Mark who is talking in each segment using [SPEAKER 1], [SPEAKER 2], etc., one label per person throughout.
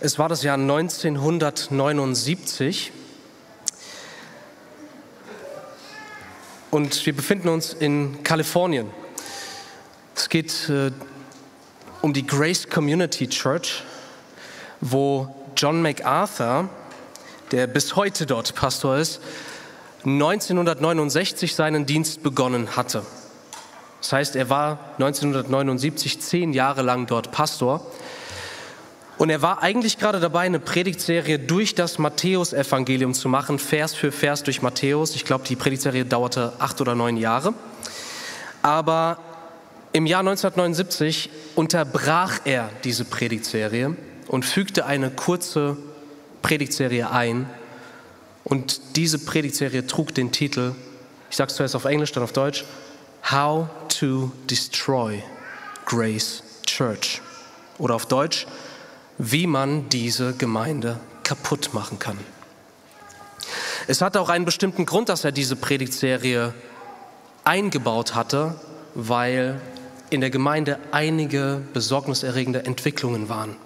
[SPEAKER 1] Es war das Jahr 1979 und wir befinden uns in Kalifornien. Es geht äh, um die Grace Community Church, wo John MacArthur, der bis heute dort Pastor ist, 1969 seinen Dienst begonnen hatte. Das heißt, er war 1979 zehn Jahre lang dort Pastor. Und er war eigentlich gerade dabei, eine Predigtserie durch das Matthäusevangelium zu machen, Vers für Vers durch Matthäus. Ich glaube, die Predigtserie dauerte acht oder neun Jahre. Aber im Jahr 1979 unterbrach er diese Predigtserie und fügte eine kurze Predigtserie ein. Und diese Predigtserie trug den Titel, ich sage es zuerst auf Englisch, dann auf Deutsch, How to Destroy Grace Church. Oder auf Deutsch, wie man diese Gemeinde kaputt machen kann. Es hatte auch einen bestimmten Grund, dass er diese Predigtserie eingebaut hatte, weil in der Gemeinde einige besorgniserregende Entwicklungen waren.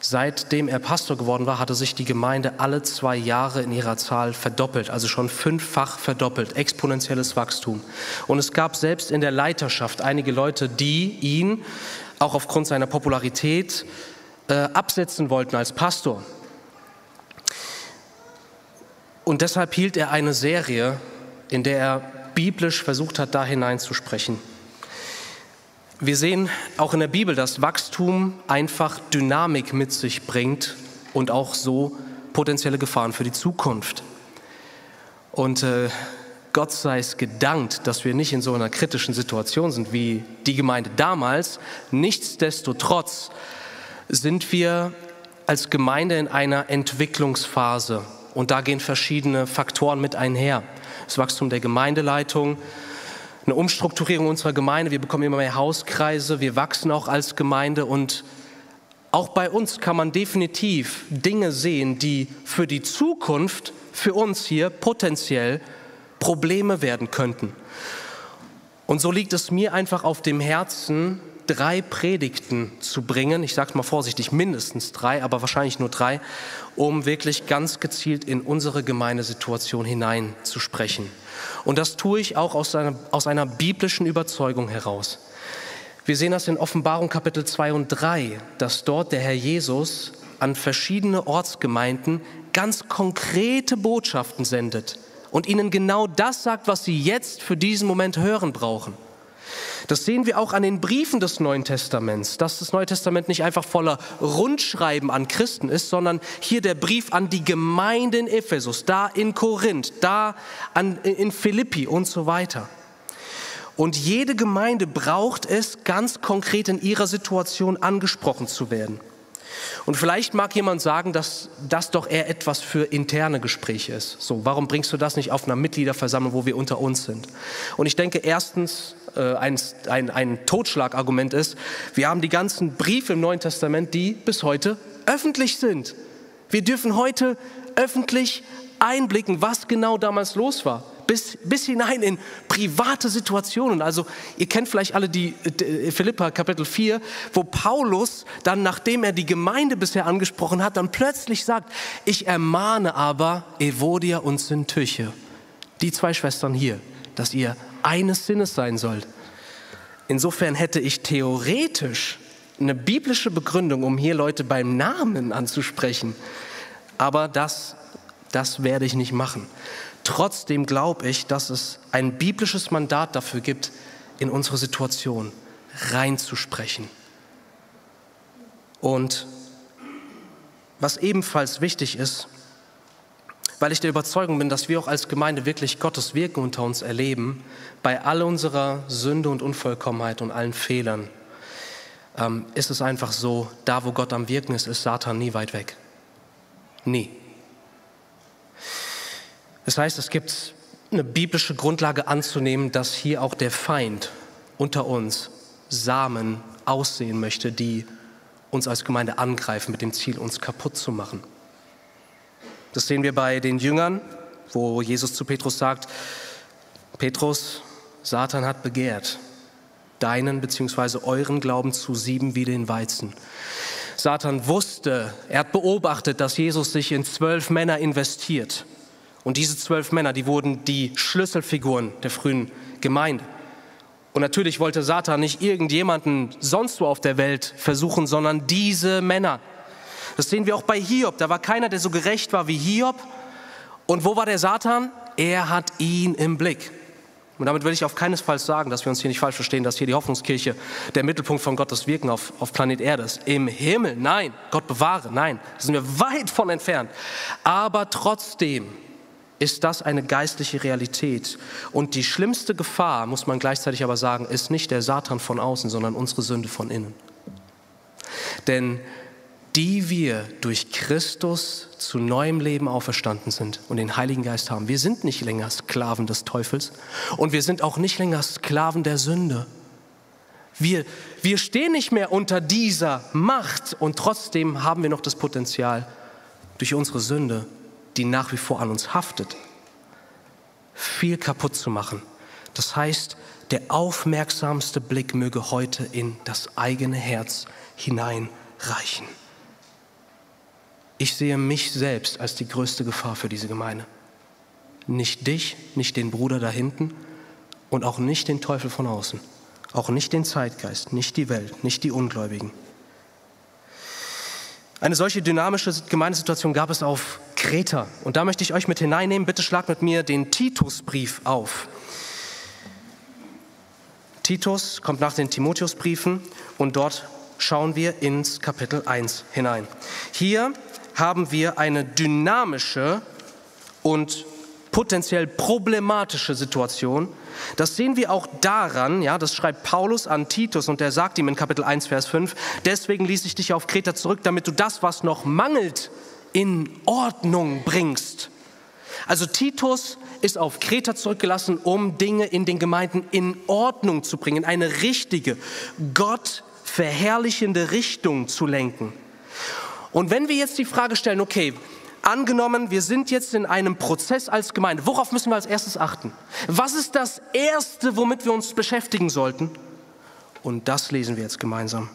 [SPEAKER 1] Seitdem er Pastor geworden war, hatte sich die Gemeinde alle zwei Jahre in ihrer Zahl verdoppelt, also schon fünffach verdoppelt, exponentielles Wachstum. Und es gab selbst in der Leiterschaft einige Leute, die ihn auch aufgrund seiner Popularität äh, absetzen wollten als Pastor. Und deshalb hielt er eine Serie, in der er biblisch versucht hat, da hineinzusprechen. Wir sehen auch in der Bibel, dass Wachstum einfach Dynamik mit sich bringt und auch so potenzielle Gefahren für die Zukunft. Und äh, Gott sei es gedankt, dass wir nicht in so einer kritischen Situation sind wie die Gemeinde damals. Nichtsdestotrotz sind wir als Gemeinde in einer Entwicklungsphase und da gehen verschiedene Faktoren mit einher. Das Wachstum der Gemeindeleitung, eine Umstrukturierung unserer Gemeinde. Wir bekommen immer mehr Hauskreise, wir wachsen auch als Gemeinde und auch bei uns kann man definitiv Dinge sehen, die für die Zukunft, für uns hier potenziell Probleme werden könnten. Und so liegt es mir einfach auf dem Herzen, drei Predigten zu bringen. Ich sage mal vorsichtig, mindestens drei, aber wahrscheinlich nur drei, um wirklich ganz gezielt in unsere Gemeindesituation hineinzusprechen. Und das tue ich auch aus einer, aus einer biblischen Überzeugung heraus. Wir sehen das in Offenbarung Kapitel 2 und 3, dass dort der Herr Jesus an verschiedene Ortsgemeinden ganz konkrete Botschaften sendet und ihnen genau das sagt, was sie jetzt für diesen Moment hören brauchen. Das sehen wir auch an den Briefen des Neuen Testaments, dass das Neue Testament nicht einfach voller Rundschreiben an Christen ist, sondern hier der Brief an die Gemeinde in Ephesus, da in Korinth, da an, in Philippi und so weiter. Und jede Gemeinde braucht es, ganz konkret in ihrer Situation angesprochen zu werden. Und vielleicht mag jemand sagen, dass das doch eher etwas für interne Gespräche ist. So, warum bringst du das nicht auf einer Mitgliederversammlung, wo wir unter uns sind? Und ich denke, erstens, äh, ein, ein, ein Totschlagargument ist, wir haben die ganzen Briefe im Neuen Testament, die bis heute öffentlich sind. Wir dürfen heute öffentlich einblicken, was genau damals los war bis, bis hinein in private Situationen. Also ihr kennt vielleicht alle die äh, Philippa Kapitel 4, wo Paulus dann, nachdem er die Gemeinde bisher angesprochen hat, dann plötzlich sagt, ich ermahne aber Evodia und Syntyche, die zwei Schwestern hier, dass ihr eines Sinnes sein sollt. Insofern hätte ich theoretisch eine biblische Begründung, um hier Leute beim Namen anzusprechen. Aber das, das werde ich nicht machen. Trotzdem glaube ich, dass es ein biblisches Mandat dafür gibt, in unsere Situation reinzusprechen. Und was ebenfalls wichtig ist, weil ich der Überzeugung bin, dass wir auch als Gemeinde wirklich Gottes Wirken unter uns erleben, bei all unserer Sünde und Unvollkommenheit und allen Fehlern, ähm, ist es einfach so, da wo Gott am Wirken ist, ist Satan nie weit weg. Nie. Das heißt, es gibt eine biblische Grundlage anzunehmen, dass hier auch der Feind unter uns Samen aussehen möchte, die uns als Gemeinde angreifen mit dem Ziel, uns kaputt zu machen. Das sehen wir bei den Jüngern, wo Jesus zu Petrus sagt, Petrus, Satan hat begehrt, deinen bzw. euren Glauben zu sieben wie den Weizen. Satan wusste, er hat beobachtet, dass Jesus sich in zwölf Männer investiert. Und diese zwölf Männer, die wurden die Schlüsselfiguren der frühen Gemeinde. Und natürlich wollte Satan nicht irgendjemanden sonst wo auf der Welt versuchen, sondern diese Männer. Das sehen wir auch bei Hiob. Da war keiner, der so gerecht war wie Hiob. Und wo war der Satan? Er hat ihn im Blick. Und damit will ich auf keinesfalls sagen, dass wir uns hier nicht falsch verstehen, dass hier die Hoffnungskirche der Mittelpunkt von Gottes Wirken auf, auf Planet Erde ist. Im Himmel, nein, Gott bewahre, nein, da sind wir weit von entfernt. Aber trotzdem ist das eine geistliche Realität. Und die schlimmste Gefahr, muss man gleichzeitig aber sagen, ist nicht der Satan von außen, sondern unsere Sünde von innen. Denn die wir durch Christus zu neuem Leben auferstanden sind und den Heiligen Geist haben. Wir sind nicht länger Sklaven des Teufels und wir sind auch nicht länger Sklaven der Sünde. Wir, wir stehen nicht mehr unter dieser Macht und trotzdem haben wir noch das Potenzial, durch unsere Sünde, die nach wie vor an uns haftet, viel kaputt zu machen. Das heißt, der aufmerksamste Blick möge heute in das eigene Herz hineinreichen. Ich sehe mich selbst als die größte Gefahr für diese Gemeinde. Nicht dich, nicht den Bruder da hinten und auch nicht den Teufel von außen. Auch nicht den Zeitgeist, nicht die Welt, nicht die Ungläubigen. Eine solche dynamische Gemeindesituation gab es auf Kreta. Und da möchte ich euch mit hineinnehmen. Bitte schlag mit mir den Titusbrief auf. Titus kommt nach den Timotheusbriefen und dort schauen wir ins Kapitel 1 hinein. Hier haben wir eine dynamische und potenziell problematische Situation. Das sehen wir auch daran, ja, das schreibt Paulus an Titus und der sagt ihm in Kapitel 1, Vers 5, deswegen ließ ich dich auf Kreta zurück, damit du das, was noch mangelt, in Ordnung bringst. Also Titus ist auf Kreta zurückgelassen, um Dinge in den Gemeinden in Ordnung zu bringen, eine richtige, Gott verherrlichende Richtung zu lenken. Und wenn wir jetzt die Frage stellen, okay, angenommen, wir sind jetzt in einem Prozess als Gemeinde, worauf müssen wir als erstes achten? Was ist das Erste, womit wir uns beschäftigen sollten? Und das lesen wir jetzt gemeinsam.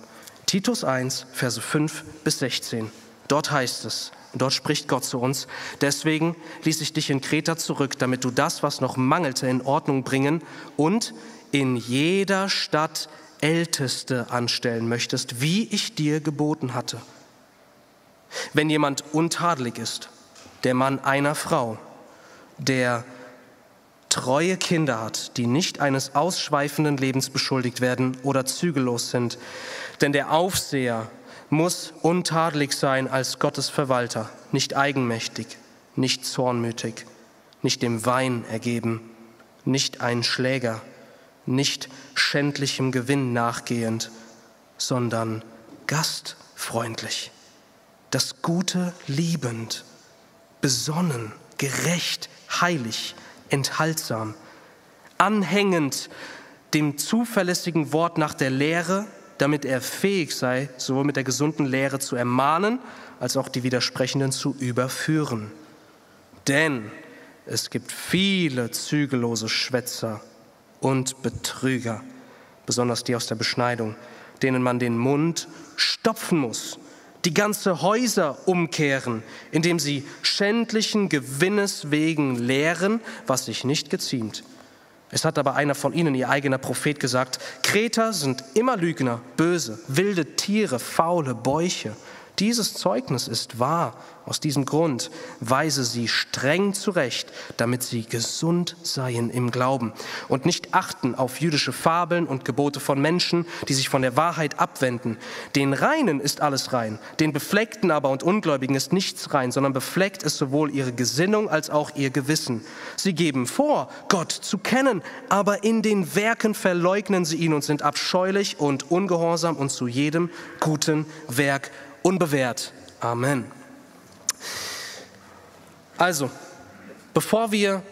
[SPEAKER 1] Titus 1, Verse 5 bis 16. Dort heißt es, dort spricht Gott zu uns, deswegen ließ ich dich in Kreta zurück, damit du das, was noch mangelte, in Ordnung bringen und in jeder Stadt Älteste anstellen möchtest, wie ich dir geboten hatte. Wenn jemand untadelig ist, der Mann einer Frau, der treue Kinder hat, die nicht eines ausschweifenden Lebens beschuldigt werden oder zügellos sind, denn der Aufseher muss untadelig sein als Gottes Verwalter, nicht eigenmächtig, nicht zornmütig, nicht dem Wein ergeben, nicht ein Schläger, nicht schändlichem Gewinn nachgehend, sondern gastfreundlich das Gute liebend, besonnen, gerecht, heilig, enthaltsam, anhängend dem zuverlässigen Wort nach der Lehre, damit er fähig sei, sowohl mit der gesunden Lehre zu ermahnen, als auch die Widersprechenden zu überführen. Denn es gibt viele zügellose Schwätzer und Betrüger, besonders die aus der Beschneidung, denen man den Mund stopfen muss die ganze Häuser umkehren, indem sie schändlichen Gewinnes wegen lehren, was sich nicht geziemt. Es hat aber einer von ihnen, ihr eigener Prophet, gesagt, Kreter sind immer Lügner, böse, wilde Tiere, faule Bäuche. Dieses Zeugnis ist wahr. Aus diesem Grund weise sie streng zurecht, damit sie gesund seien im Glauben und nicht achten auf jüdische Fabeln und Gebote von Menschen, die sich von der Wahrheit abwenden. Den Reinen ist alles rein, den Befleckten aber und Ungläubigen ist nichts rein, sondern befleckt ist sowohl ihre Gesinnung als auch ihr Gewissen. Sie geben vor, Gott zu kennen, aber in den Werken verleugnen sie ihn und sind abscheulich und ungehorsam und zu jedem guten Werk unbewährt. Amen. Also, bevor wir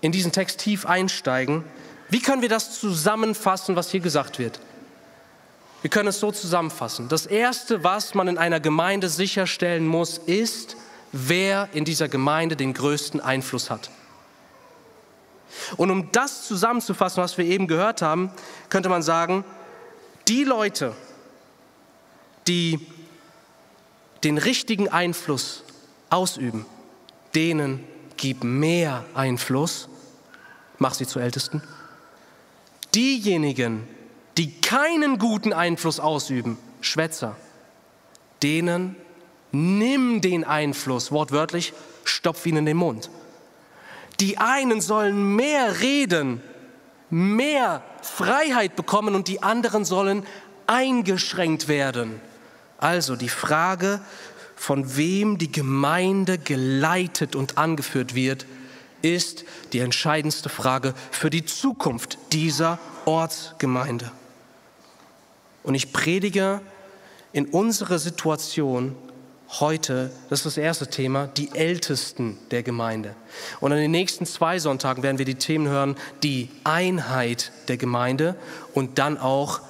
[SPEAKER 1] in diesen Text tief einsteigen, wie können wir das zusammenfassen, was hier gesagt wird? Wir können es so zusammenfassen. Das Erste, was man in einer Gemeinde sicherstellen muss, ist, wer in dieser Gemeinde den größten Einfluss hat. Und um das zusammenzufassen, was wir eben gehört haben, könnte man sagen, die Leute, die den richtigen Einfluss ausüben, denen gib mehr Einfluss, mach sie zu Ältesten. Diejenigen, die keinen guten Einfluss ausüben, Schwätzer, denen nimm den Einfluss, wortwörtlich, stopf ihn in den Mund. Die einen sollen mehr reden, mehr Freiheit bekommen und die anderen sollen eingeschränkt werden. Also die Frage, von wem die Gemeinde geleitet und angeführt wird, ist die entscheidendste Frage für die Zukunft dieser Ortsgemeinde. Und ich predige in unserer Situation heute, das ist das erste Thema, die Ältesten der Gemeinde. Und an den nächsten zwei Sonntagen werden wir die Themen hören, die Einheit der Gemeinde und dann auch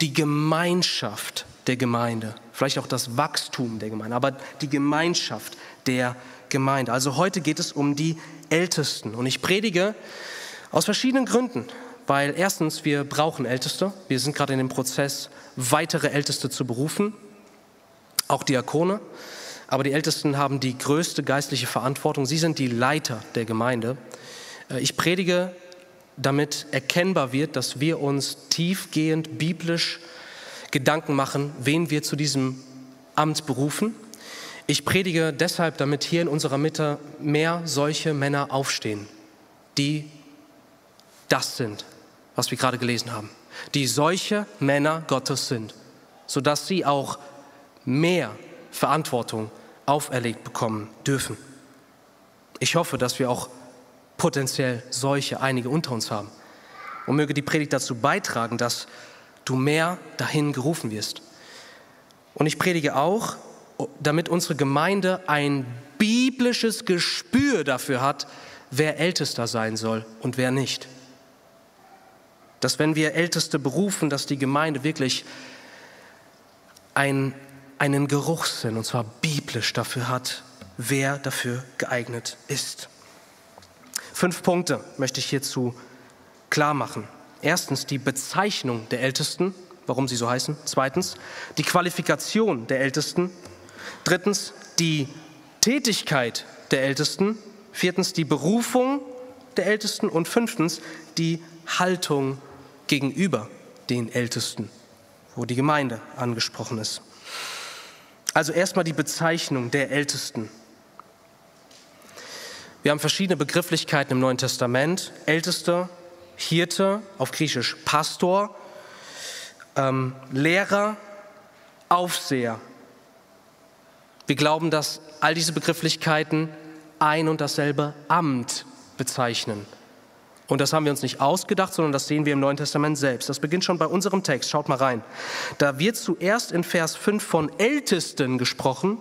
[SPEAKER 1] die Gemeinschaft der Gemeinde. Vielleicht auch das Wachstum der Gemeinde, aber die Gemeinschaft der Gemeinde. Also heute geht es um die Ältesten. Und ich predige aus verschiedenen Gründen. Weil erstens, wir brauchen Älteste. Wir sind gerade in dem Prozess, weitere Älteste zu berufen auch Diakone. Aber die Ältesten haben die größte geistliche Verantwortung. Sie sind die Leiter der Gemeinde. Äh, ich predige, damit erkennbar wird, dass wir uns tiefgehend biblisch Gedanken machen, wen wir zu diesem Amt berufen. Ich predige deshalb, damit hier in unserer Mitte mehr solche Männer aufstehen, die das sind, was wir gerade gelesen haben, die solche Männer Gottes sind, sodass sie auch mehr Verantwortung auferlegt bekommen dürfen. Ich hoffe, dass wir auch potenziell solche einige unter uns haben. Und möge die Predigt dazu beitragen, dass du mehr dahin gerufen wirst. Und ich predige auch, damit unsere Gemeinde ein biblisches Gespür dafür hat, wer Ältester sein soll und wer nicht. Dass wenn wir Älteste berufen, dass die Gemeinde wirklich ein einen Geruchssinn, und zwar biblisch dafür hat, wer dafür geeignet ist. Fünf Punkte möchte ich hierzu klar machen. Erstens die Bezeichnung der Ältesten, warum sie so heißen. Zweitens die Qualifikation der Ältesten. Drittens die Tätigkeit der Ältesten. Viertens die Berufung der Ältesten. Und fünftens die Haltung gegenüber den Ältesten, wo die Gemeinde angesprochen ist. Also erstmal die Bezeichnung der Ältesten. Wir haben verschiedene Begrifflichkeiten im Neuen Testament. Älteste, Hirte, auf Griechisch Pastor, ähm, Lehrer, Aufseher. Wir glauben, dass all diese Begrifflichkeiten ein und dasselbe Amt bezeichnen. Und das haben wir uns nicht ausgedacht, sondern das sehen wir im Neuen Testament selbst. Das beginnt schon bei unserem Text. Schaut mal rein. Da wird zuerst in Vers 5 von Ältesten gesprochen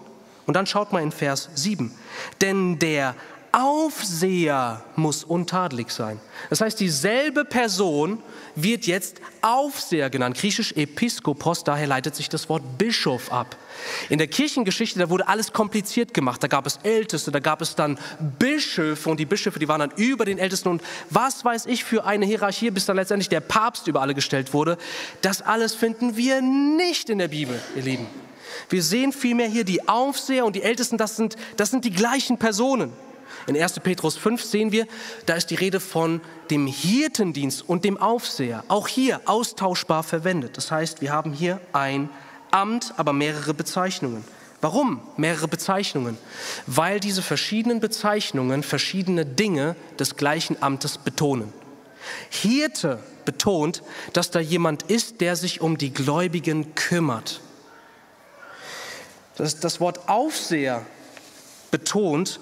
[SPEAKER 1] und dann schaut mal in Vers 7. Denn der Aufseher muss untadelig sein. Das heißt, dieselbe Person wird jetzt Aufseher genannt, griechisch Episkopos, daher leitet sich das Wort Bischof ab. In der Kirchengeschichte, da wurde alles kompliziert gemacht. Da gab es Älteste, da gab es dann Bischöfe und die Bischöfe, die waren dann über den Ältesten und was weiß ich für eine Hierarchie, bis dann letztendlich der Papst über alle gestellt wurde. Das alles finden wir nicht in der Bibel, ihr Lieben. Wir sehen vielmehr hier die Aufseher und die Ältesten, das sind, das sind die gleichen Personen. In 1. Petrus 5 sehen wir, da ist die Rede von dem Hirtendienst und dem Aufseher. Auch hier austauschbar verwendet. Das heißt, wir haben hier ein Amt, aber mehrere Bezeichnungen. Warum mehrere Bezeichnungen? Weil diese verschiedenen Bezeichnungen verschiedene Dinge des gleichen Amtes betonen. Hirte betont, dass da jemand ist, der sich um die Gläubigen kümmert. Das, das Wort Aufseher betont,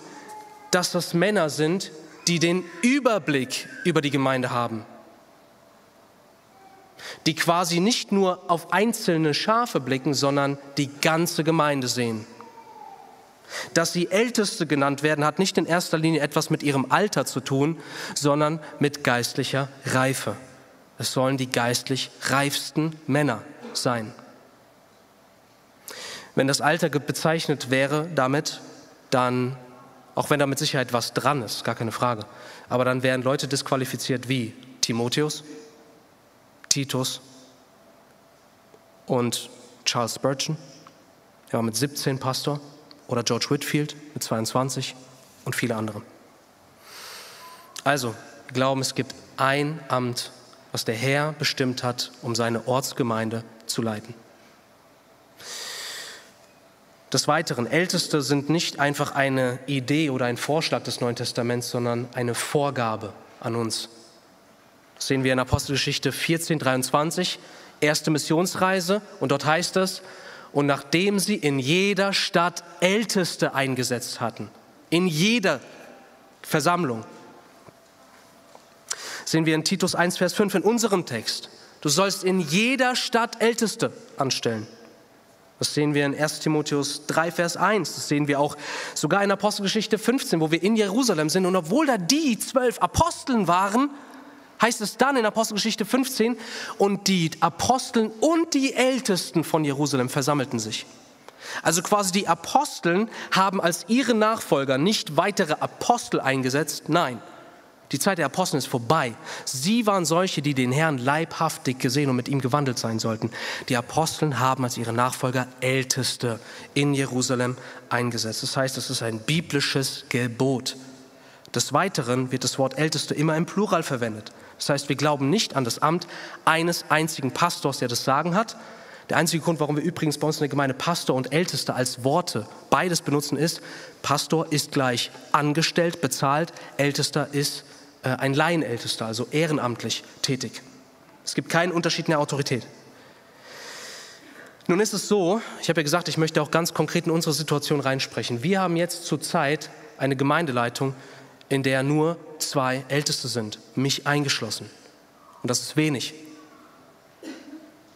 [SPEAKER 1] dass das Männer sind, die den Überblick über die Gemeinde haben, die quasi nicht nur auf einzelne Schafe blicken, sondern die ganze Gemeinde sehen. Dass sie Älteste genannt werden, hat nicht in erster Linie etwas mit ihrem Alter zu tun, sondern mit geistlicher Reife. Es sollen die geistlich reifsten Männer sein. Wenn das Alter bezeichnet wäre damit, dann auch wenn da mit Sicherheit was dran ist, gar keine Frage. Aber dann wären Leute disqualifiziert wie Timotheus, Titus und Charles Spurgeon. Er war mit 17 Pastor. Oder George Whitfield mit 22 und viele andere. Also, glauben, es gibt ein Amt, was der Herr bestimmt hat, um seine Ortsgemeinde zu leiten. Des Weiteren, Älteste sind nicht einfach eine Idee oder ein Vorschlag des Neuen Testaments, sondern eine Vorgabe an uns. Das sehen wir in Apostelgeschichte 14, 23, erste Missionsreise. Und dort heißt es, und nachdem sie in jeder Stadt Älteste eingesetzt hatten, in jeder Versammlung, sehen wir in Titus 1, Vers 5 in unserem Text, du sollst in jeder Stadt Älteste anstellen. Das sehen wir in 1 Timotheus 3, Vers 1. Das sehen wir auch sogar in Apostelgeschichte 15, wo wir in Jerusalem sind. Und obwohl da die zwölf Aposteln waren, heißt es dann in Apostelgeschichte 15, und die Aposteln und die Ältesten von Jerusalem versammelten sich. Also quasi die Aposteln haben als ihre Nachfolger nicht weitere Apostel eingesetzt, nein, die Zeit der Apostel ist vorbei. Sie waren solche, die den Herrn leibhaftig gesehen und mit ihm gewandelt sein sollten. Die Aposteln haben als ihre Nachfolger Älteste in Jerusalem eingesetzt. Das heißt, es ist ein biblisches Gebot. Des Weiteren wird das Wort Älteste immer im Plural verwendet. Das heißt, wir glauben nicht an das Amt eines einzigen Pastors, der das Sagen hat. Der einzige Grund, warum wir übrigens bei uns in der Gemeinde Pastor und Älteste als Worte beides benutzen, ist, Pastor ist gleich angestellt, bezahlt, Ältester ist ein Laienältester, also ehrenamtlich tätig. Es gibt keinen Unterschied in der Autorität. Nun ist es so, ich habe ja gesagt, ich möchte auch ganz konkret in unsere Situation reinsprechen. Wir haben jetzt zurzeit eine Gemeindeleitung, in der nur zwei Älteste sind, mich eingeschlossen. Und das ist wenig.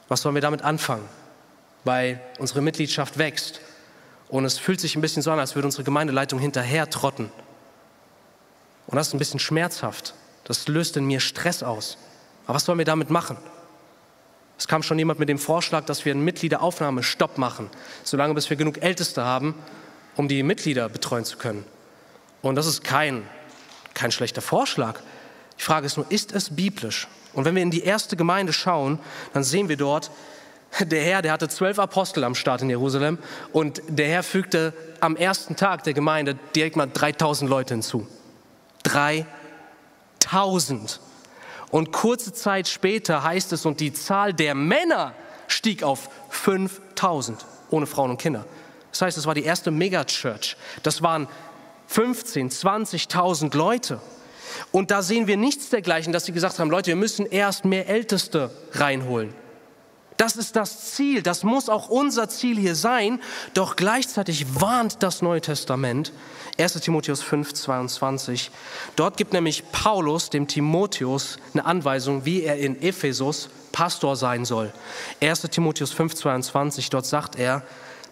[SPEAKER 1] Was sollen wir damit anfangen? Weil unsere Mitgliedschaft wächst und es fühlt sich ein bisschen so an, als würde unsere Gemeindeleitung hinterher trotten. Und das ist ein bisschen schmerzhaft. Das löst in mir Stress aus. Aber was sollen wir damit machen? Es kam schon jemand mit dem Vorschlag, dass wir einen Mitgliederaufnahmestopp machen, solange bis wir genug Älteste haben, um die Mitglieder betreuen zu können. Und das ist kein kein schlechter Vorschlag. Die Frage ist nur, ist es biblisch? Und wenn wir in die erste Gemeinde schauen, dann sehen wir dort, der Herr, der hatte zwölf Apostel am Start in Jerusalem und der Herr fügte am ersten Tag der Gemeinde direkt mal 3000 Leute hinzu. 3000. Und kurze Zeit später heißt es, und die Zahl der Männer stieg auf 5000, ohne Frauen und Kinder. Das heißt, es war die erste Megachurch. Das waren 15, 20.000 Leute. Und da sehen wir nichts dergleichen, dass sie gesagt haben, Leute, wir müssen erst mehr Älteste reinholen. Das ist das Ziel, das muss auch unser Ziel hier sein, doch gleichzeitig warnt das Neue Testament, 1 Timotheus 5, 22, dort gibt nämlich Paulus dem Timotheus eine Anweisung, wie er in Ephesus Pastor sein soll. 1 Timotheus 5, 22, dort sagt er,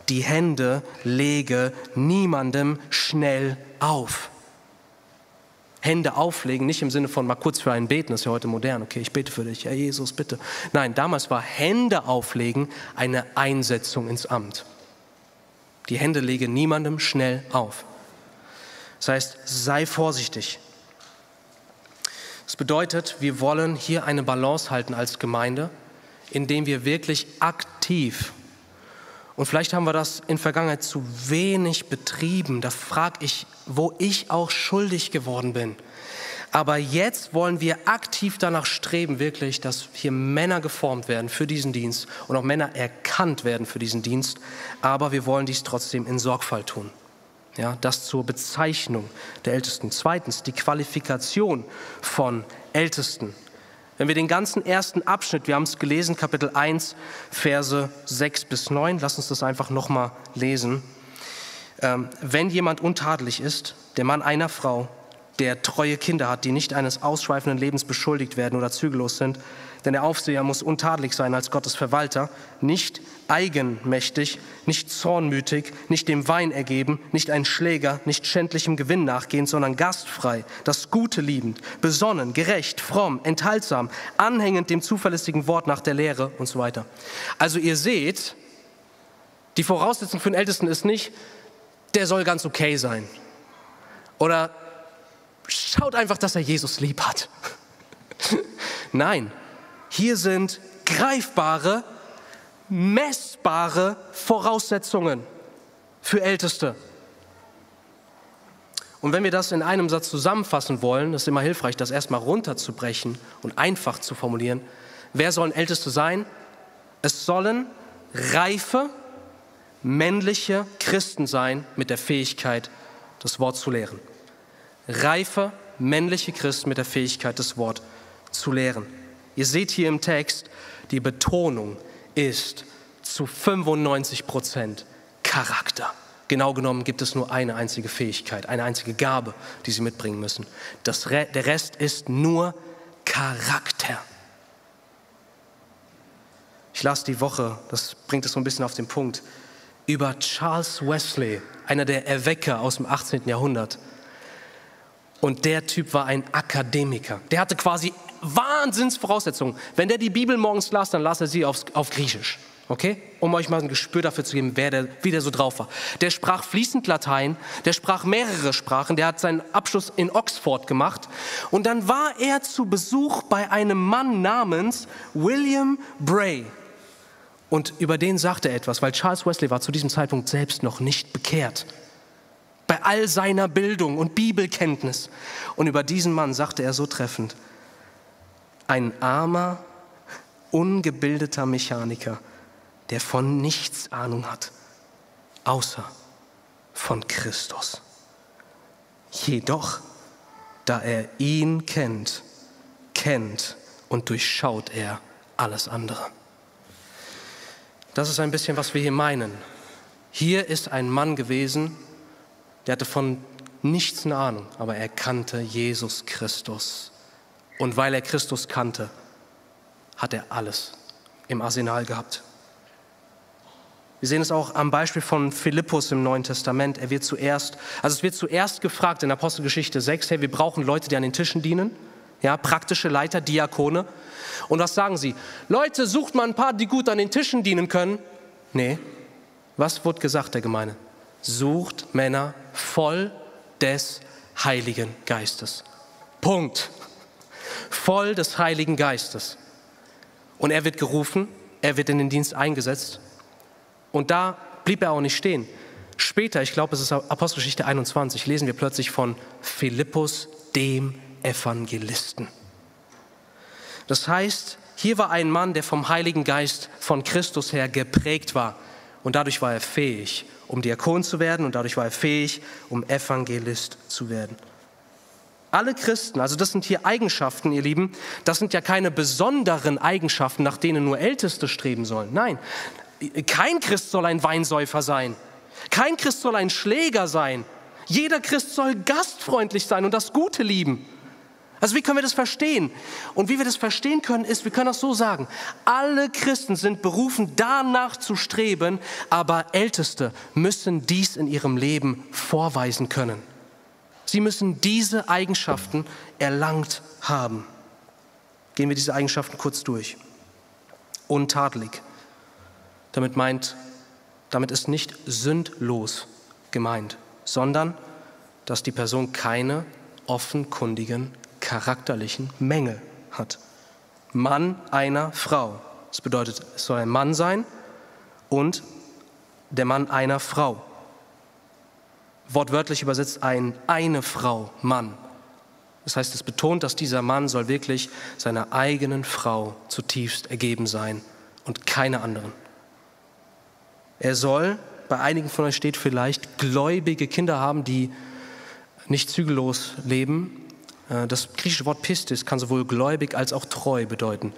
[SPEAKER 1] die Hände lege niemandem schnell auf. Hände auflegen, nicht im Sinne von mal kurz für einen beten, das ist ja heute modern, okay, ich bete für dich, Herr Jesus, bitte. Nein, damals war Hände auflegen eine Einsetzung ins Amt. Die Hände lege niemandem schnell auf. Das heißt, sei vorsichtig. Das bedeutet, wir wollen hier eine Balance halten als Gemeinde, indem wir wirklich aktiv und vielleicht haben wir das in Vergangenheit zu wenig betrieben. Da frage ich, wo ich auch schuldig geworden bin. Aber jetzt wollen wir aktiv danach streben, wirklich, dass hier Männer geformt werden für diesen Dienst und auch Männer erkannt werden für diesen Dienst. Aber wir wollen dies trotzdem in Sorgfalt tun. Ja, das zur Bezeichnung der Ältesten. Zweitens, die Qualifikation von Ältesten. Wenn wir den ganzen ersten Abschnitt, wir haben es gelesen, Kapitel 1, Verse 6 bis 9, lass uns das einfach nochmal lesen. Ähm, wenn jemand untadelig ist, der Mann einer Frau, der treue Kinder hat, die nicht eines ausschweifenden Lebens beschuldigt werden oder zügellos sind, denn der Aufseher muss untadelig sein als Gottes Verwalter, nicht eigenmächtig, nicht zornmütig, nicht dem Wein ergeben, nicht ein Schläger, nicht schändlichem Gewinn nachgehend, sondern gastfrei, das Gute liebend, besonnen, gerecht, fromm, enthaltsam, anhängend dem zuverlässigen Wort nach der Lehre und so weiter. Also ihr seht, die Voraussetzung für den Ältesten ist nicht, der soll ganz okay sein. Oder schaut einfach, dass er Jesus lieb hat. Nein, hier sind greifbare, messbare Voraussetzungen. für Älteste. Und wenn wir das in einem Satz zusammenfassen wollen, ist immer hilfreich, das erstmal runterzubrechen und einfach zu formulieren. Wer sollen Älteste sein? Es sollen reife, männliche Christen sein mit der Fähigkeit, das Wort zu lehren. Reife, männliche Christen mit der Fähigkeit, das Wort zu lehren. Ihr seht hier im Text, die Betonung ist zu 95 Prozent Charakter. Genau genommen gibt es nur eine einzige Fähigkeit, eine einzige Gabe, die sie mitbringen müssen. Das Re der Rest ist nur Charakter. Ich las die Woche, das bringt es so ein bisschen auf den Punkt, über Charles Wesley, einer der Erwecker aus dem 18. Jahrhundert. Und der Typ war ein Akademiker. Der hatte quasi Wahnsinnsvoraussetzungen. Wenn der die Bibel morgens las, dann las er sie auf, auf Griechisch. Okay? Um euch mal ein Gespür dafür zu geben, wer der, wie der so drauf war. Der sprach fließend Latein, der sprach mehrere Sprachen, der hat seinen Abschluss in Oxford gemacht. Und dann war er zu Besuch bei einem Mann namens William Bray. Und über den sagte er etwas, weil Charles Wesley war zu diesem Zeitpunkt selbst noch nicht bekehrt. Bei all seiner Bildung und Bibelkenntnis. Und über diesen Mann sagte er so treffend, ein armer, ungebildeter Mechaniker, der von nichts Ahnung hat, außer von Christus. Jedoch, da er ihn kennt, kennt und durchschaut er alles andere. Das ist ein bisschen, was wir hier meinen. Hier ist ein Mann gewesen, der hatte von nichts eine Ahnung, aber er kannte Jesus Christus. Und weil er Christus kannte, hat er alles im Arsenal gehabt. Wir sehen es auch am Beispiel von Philippus im Neuen Testament. Er wird zuerst, also es wird zuerst gefragt in Apostelgeschichte 6, hey, wir brauchen Leute, die an den Tischen dienen. Ja, praktische Leiter, Diakone. Und was sagen sie? Leute, sucht mal ein paar, die gut an den Tischen dienen können. Nee. Was wird gesagt der Gemeinde? Sucht Männer voll des Heiligen Geistes. Punkt. Voll des Heiligen Geistes. Und er wird gerufen, er wird in den Dienst eingesetzt und da blieb er auch nicht stehen. Später, ich glaube, es ist Apostelgeschichte 21, lesen wir plötzlich von Philippus, dem Evangelisten. Das heißt, hier war ein Mann, der vom Heiligen Geist von Christus her geprägt war. Und dadurch war er fähig, um Diakon zu werden und dadurch war er fähig, um Evangelist zu werden. Alle Christen, also das sind hier Eigenschaften, ihr Lieben, das sind ja keine besonderen Eigenschaften, nach denen nur Älteste streben sollen. Nein, kein Christ soll ein Weinsäufer sein. Kein Christ soll ein Schläger sein. Jeder Christ soll gastfreundlich sein und das Gute lieben. Also wie können wir das verstehen? Und wie wir das verstehen können, ist, wir können das so sagen, alle Christen sind berufen, danach zu streben, aber Älteste müssen dies in ihrem Leben vorweisen können. Sie müssen diese Eigenschaften erlangt haben. Gehen wir diese Eigenschaften kurz durch. Untadelig. Damit meint, damit ist nicht sündlos gemeint, sondern dass die Person keine offenkundigen charakterlichen Mängel hat. Mann einer Frau. Das bedeutet, es soll ein Mann sein und der Mann einer Frau. Wortwörtlich übersetzt ein eine Frau, Mann. Das heißt, es betont, dass dieser Mann soll wirklich seiner eigenen Frau zutiefst ergeben sein und keine anderen. Er soll, bei einigen von euch steht vielleicht, gläubige Kinder haben, die nicht zügellos leben. Äh, das griechische Wort Pistis kann sowohl gläubig als auch treu bedeuten.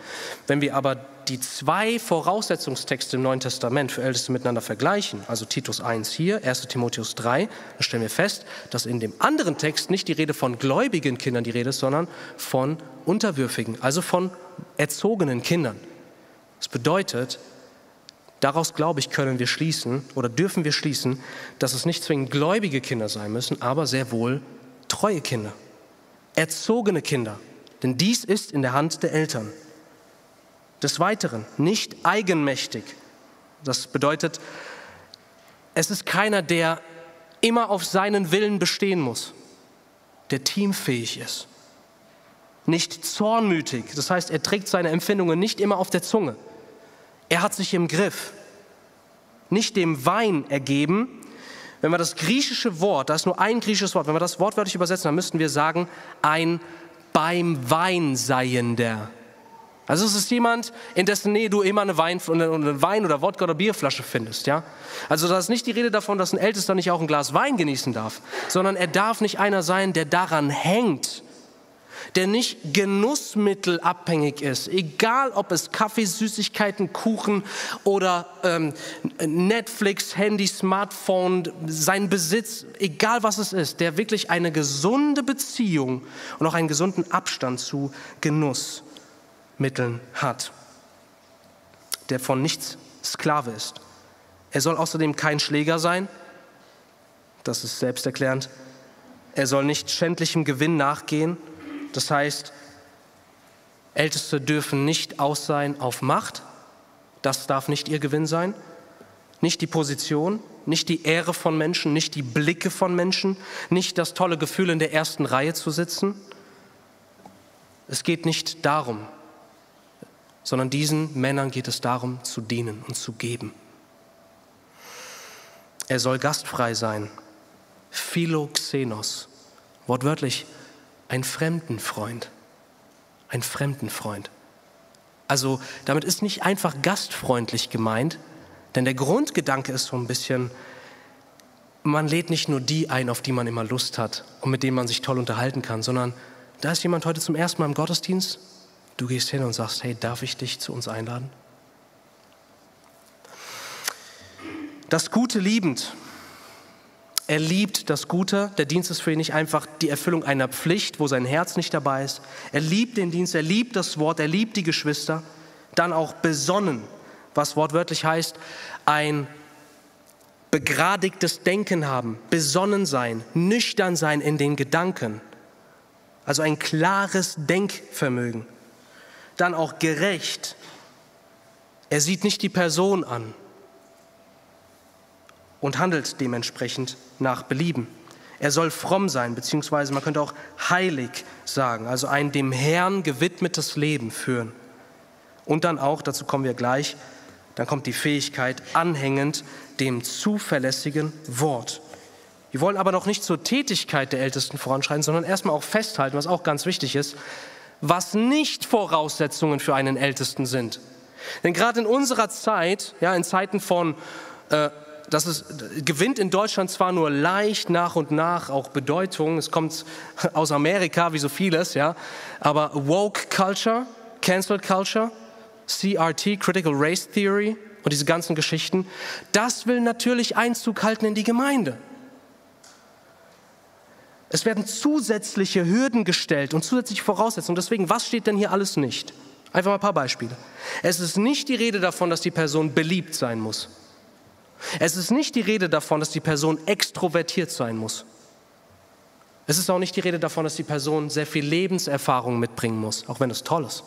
[SPEAKER 1] Wenn wir aber die zwei Voraussetzungstexte im Neuen Testament für Älteste miteinander vergleichen, also Titus 1 hier, 1 Timotheus 3, dann stellen wir fest, dass in dem anderen Text nicht die Rede von gläubigen Kindern die Rede ist, sondern von unterwürfigen, also von erzogenen Kindern. Das bedeutet, Daraus, glaube ich, können wir schließen oder dürfen wir schließen, dass es nicht zwingend gläubige Kinder sein müssen, aber sehr wohl treue Kinder, erzogene Kinder. Denn dies ist in der Hand der Eltern. Des Weiteren nicht eigenmächtig. Das bedeutet, es ist keiner, der immer auf seinen Willen bestehen muss, der teamfähig ist. Nicht zornmütig, das heißt, er trägt seine Empfindungen nicht immer auf der Zunge er hat sich im Griff, nicht dem Wein ergeben, wenn wir das griechische Wort, da ist nur ein griechisches Wort, wenn wir das wortwörtlich übersetzen, dann müssten wir sagen, ein beim Wein seiender. Also es ist jemand, in dessen Nähe du immer eine Wein, eine Wein oder Wodka oder Bierflasche findest. Ja? Also da ist nicht die Rede davon, dass ein Ältester nicht auch ein Glas Wein genießen darf, sondern er darf nicht einer sein, der daran hängt, der nicht genussmittelabhängig ist, egal ob es Kaffee, Süßigkeiten, Kuchen oder ähm, Netflix, Handy, Smartphone, sein Besitz, egal was es ist, der wirklich eine gesunde Beziehung und auch einen gesunden Abstand zu Genuss Mitteln hat, der von nichts Sklave ist. Er soll außerdem kein Schläger sein, das ist selbsterklärend. Er soll nicht schändlichem Gewinn nachgehen, das heißt, Älteste dürfen nicht aus sein auf Macht, das darf nicht ihr Gewinn sein, nicht die Position, nicht die Ehre von Menschen, nicht die Blicke von Menschen, nicht das tolle Gefühl, in der ersten Reihe zu sitzen. Es geht nicht darum, sondern diesen Männern geht es darum, zu dienen und zu geben. Er soll gastfrei sein. Philoxenos, wortwörtlich ein Fremdenfreund. Ein Fremdenfreund. Also damit ist nicht einfach gastfreundlich gemeint, denn der Grundgedanke ist so ein bisschen, man lädt nicht nur die ein, auf die man immer Lust hat und mit denen man sich toll unterhalten kann, sondern da ist jemand heute zum ersten Mal im Gottesdienst Du gehst hin und sagst, hey, darf ich dich zu uns einladen? Das Gute liebend. Er liebt das Gute. Der Dienst ist für ihn nicht einfach die Erfüllung einer Pflicht, wo sein Herz nicht dabei ist. Er liebt den Dienst, er liebt das Wort, er liebt die Geschwister. Dann auch besonnen, was wortwörtlich heißt, ein begradigtes Denken haben, besonnen sein, nüchtern sein in den Gedanken. Also ein klares Denkvermögen dann auch gerecht. Er sieht nicht die Person an und handelt dementsprechend nach Belieben. Er soll fromm sein, beziehungsweise man könnte auch heilig sagen, also ein dem Herrn gewidmetes Leben führen. Und dann auch, dazu kommen wir gleich, dann kommt die Fähigkeit anhängend dem zuverlässigen Wort. Wir wollen aber noch nicht zur Tätigkeit der Ältesten voranschreiten, sondern erstmal auch festhalten, was auch ganz wichtig ist, was nicht Voraussetzungen für einen Ältesten sind. Denn gerade in unserer Zeit, ja, in Zeiten von, äh, das ist, gewinnt in Deutschland zwar nur leicht nach und nach auch Bedeutung, es kommt aus Amerika wie so vieles, ja, aber Woke Culture, Cancel Culture, CRT, Critical Race Theory und diese ganzen Geschichten, das will natürlich Einzug halten in die Gemeinde. Es werden zusätzliche Hürden gestellt und zusätzliche Voraussetzungen. Deswegen, was steht denn hier alles nicht? Einfach mal ein paar Beispiele. Es ist nicht die Rede davon, dass die Person beliebt sein muss. Es ist nicht die Rede davon, dass die Person extrovertiert sein muss. Es ist auch nicht die Rede davon, dass die Person sehr viel Lebenserfahrung mitbringen muss, auch wenn es toll ist.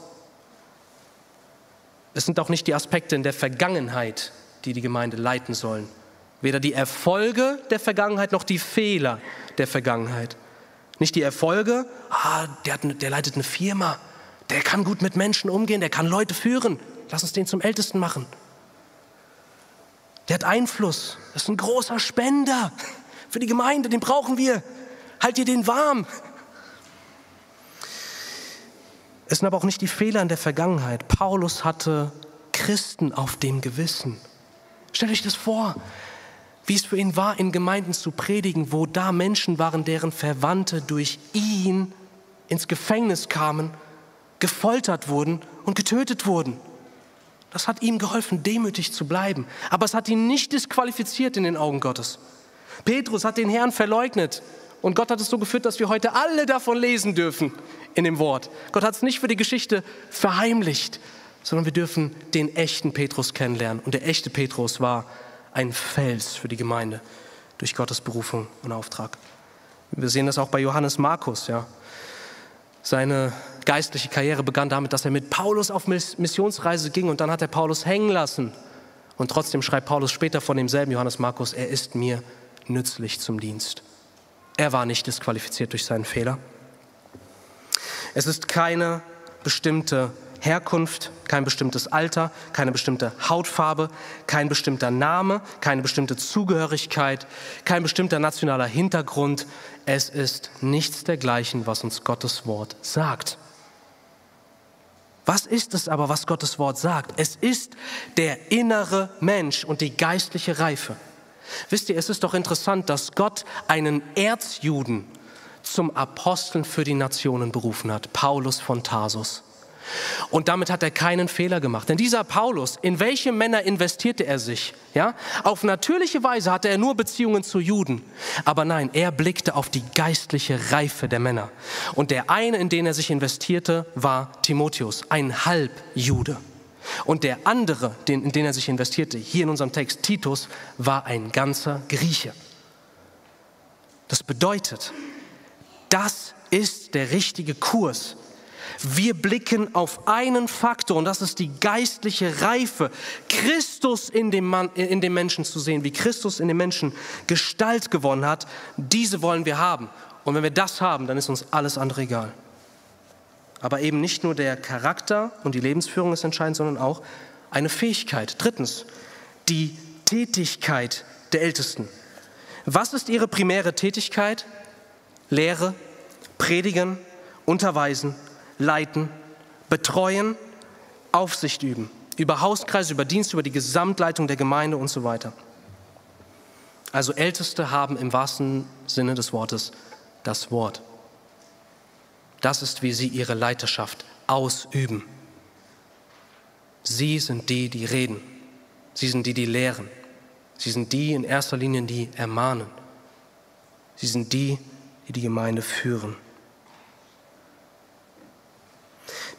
[SPEAKER 1] Es sind auch nicht die Aspekte in der Vergangenheit, die die Gemeinde leiten sollen. Weder die Erfolge der Vergangenheit noch die Fehler der Vergangenheit. Nicht die Erfolge, ah, der, hat, der leitet eine Firma, der kann gut mit Menschen umgehen, der kann Leute führen. Lass uns den zum Ältesten machen. Der hat Einfluss, das ist ein großer Spender für die Gemeinde, den brauchen wir. Halt dir den warm. Es sind aber auch nicht die Fehler in der Vergangenheit. Paulus hatte Christen auf dem Gewissen. Stellt euch das vor wie es für ihn war, in Gemeinden zu predigen, wo da Menschen waren, deren Verwandte durch ihn ins Gefängnis kamen, gefoltert wurden und getötet wurden. Das hat ihm geholfen, demütig zu bleiben. Aber es hat ihn nicht disqualifiziert in den Augen Gottes. Petrus hat den Herrn verleugnet. Und Gott hat es so geführt, dass wir heute alle davon lesen dürfen in dem Wort. Gott hat es nicht für die Geschichte verheimlicht, sondern wir dürfen den echten Petrus kennenlernen. Und der echte Petrus war ein Fels für die Gemeinde durch Gottes Berufung und Auftrag. Wir sehen das auch bei Johannes Markus. Ja. Seine geistliche Karriere begann damit, dass er mit Paulus auf Missionsreise ging und dann hat er Paulus hängen lassen. Und trotzdem schreibt Paulus später von demselben Johannes Markus, er ist mir nützlich zum Dienst. Er war nicht disqualifiziert durch seinen Fehler. Es ist keine bestimmte Herkunft, kein bestimmtes Alter, keine bestimmte Hautfarbe, kein bestimmter Name, keine bestimmte Zugehörigkeit, kein bestimmter nationaler Hintergrund. Es ist nichts dergleichen, was uns Gottes Wort sagt. Was ist es aber, was Gottes Wort sagt? Es ist der innere Mensch und die geistliche Reife. Wisst ihr, es ist doch interessant, dass Gott einen Erzjuden zum Aposteln für die Nationen berufen hat, Paulus von Tarsus. Und damit hat er keinen Fehler gemacht. Denn dieser Paulus, in welche Männer investierte er sich? Ja? Auf natürliche Weise hatte er nur Beziehungen zu Juden. Aber nein, er blickte auf die geistliche Reife der Männer. Und der eine, in den er sich investierte, war Timotheus, ein Halbjude. Und der andere, in den er sich investierte, hier in unserem Text, Titus, war ein ganzer Grieche. Das bedeutet, das ist der richtige Kurs. Wir blicken auf einen Faktor und das ist die geistliche Reife, Christus in dem, Mann, in dem Menschen zu sehen, wie Christus in dem Menschen Gestalt gewonnen hat. Diese wollen wir haben. Und wenn wir das haben, dann ist uns alles andere egal. Aber eben nicht nur der Charakter und die Lebensführung ist entscheidend, sondern auch eine Fähigkeit. Drittens, die Tätigkeit der Ältesten. Was ist ihre primäre Tätigkeit? Lehre, predigen, unterweisen, leiten, betreuen, Aufsicht üben. Über Hauskreise, über Dienst, über die Gesamtleitung der Gemeinde und so weiter. Also Älteste haben im wahrsten Sinne des Wortes das Wort. Das ist, wie sie ihre Leiterschaft ausüben. Sie sind die, die reden. Sie sind die, die lehren. Sie sind die in erster Linie, die ermahnen. Sie sind die, die die Gemeinde führen.